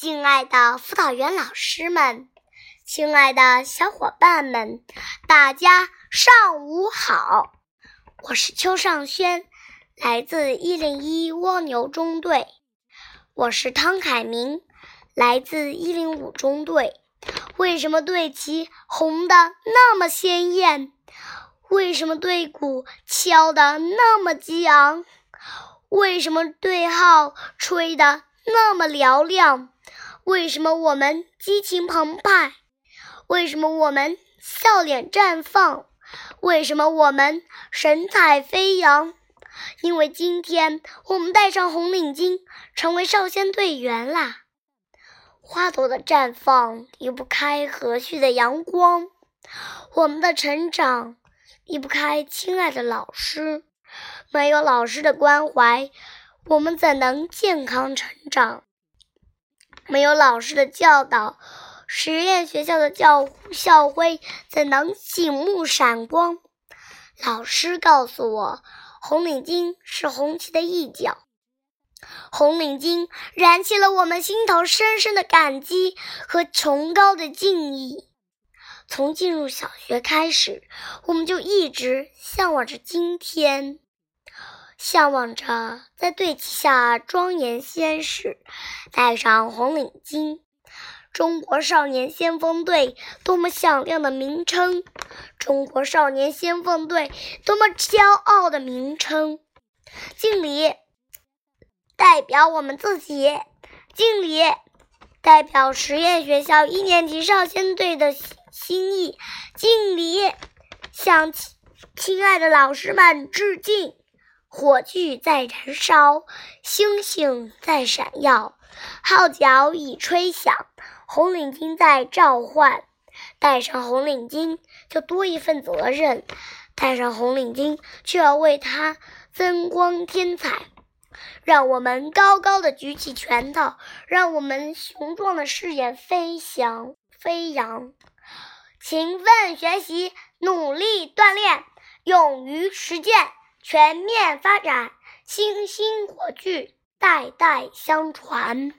敬爱的辅导员老师们，亲爱的小伙伴们，大家上午好！我是邱尚轩，来自一零一蜗牛中队。我是汤凯明，来自一零五中队。为什么队旗红的那么鲜艳？为什么队鼓敲得那么激昂？为什么队号吹得那么嘹亮？为什么我们激情澎湃？为什么我们笑脸绽放？为什么我们神采飞扬？因为今天我们戴上红领巾，成为少先队员啦！花朵的绽放离不开和煦的阳光，我们的成长离不开亲爱的老师。没有老师的关怀，我们怎能健康成长？没有老师的教导，实验学校的教校徽怎能醒目闪光？老师告诉我，红领巾是红旗的一角，红领巾燃起了我们心头深深的感激和崇高的敬意。从进入小学开始，我们就一直向往着今天。向往着在队旗下庄严宣誓，戴上红领巾。中国少年先锋队，多么响亮的名称！中国少年先锋队，多么骄傲的名称！敬礼，代表我们自己；敬礼，代表实验学校一年级少先队的心心意；敬礼，向亲爱的老师们致敬。火炬在燃烧，星星在闪耀，号角已吹响，红领巾在召唤。戴上红领巾，就多一份责任；戴上红领巾，就要为它增光添彩。让我们高高的举起拳头，让我们雄壮的誓言飞翔飞扬。勤奋学习，努力锻炼，勇于实践。全面发展，星星火炬，代代相传。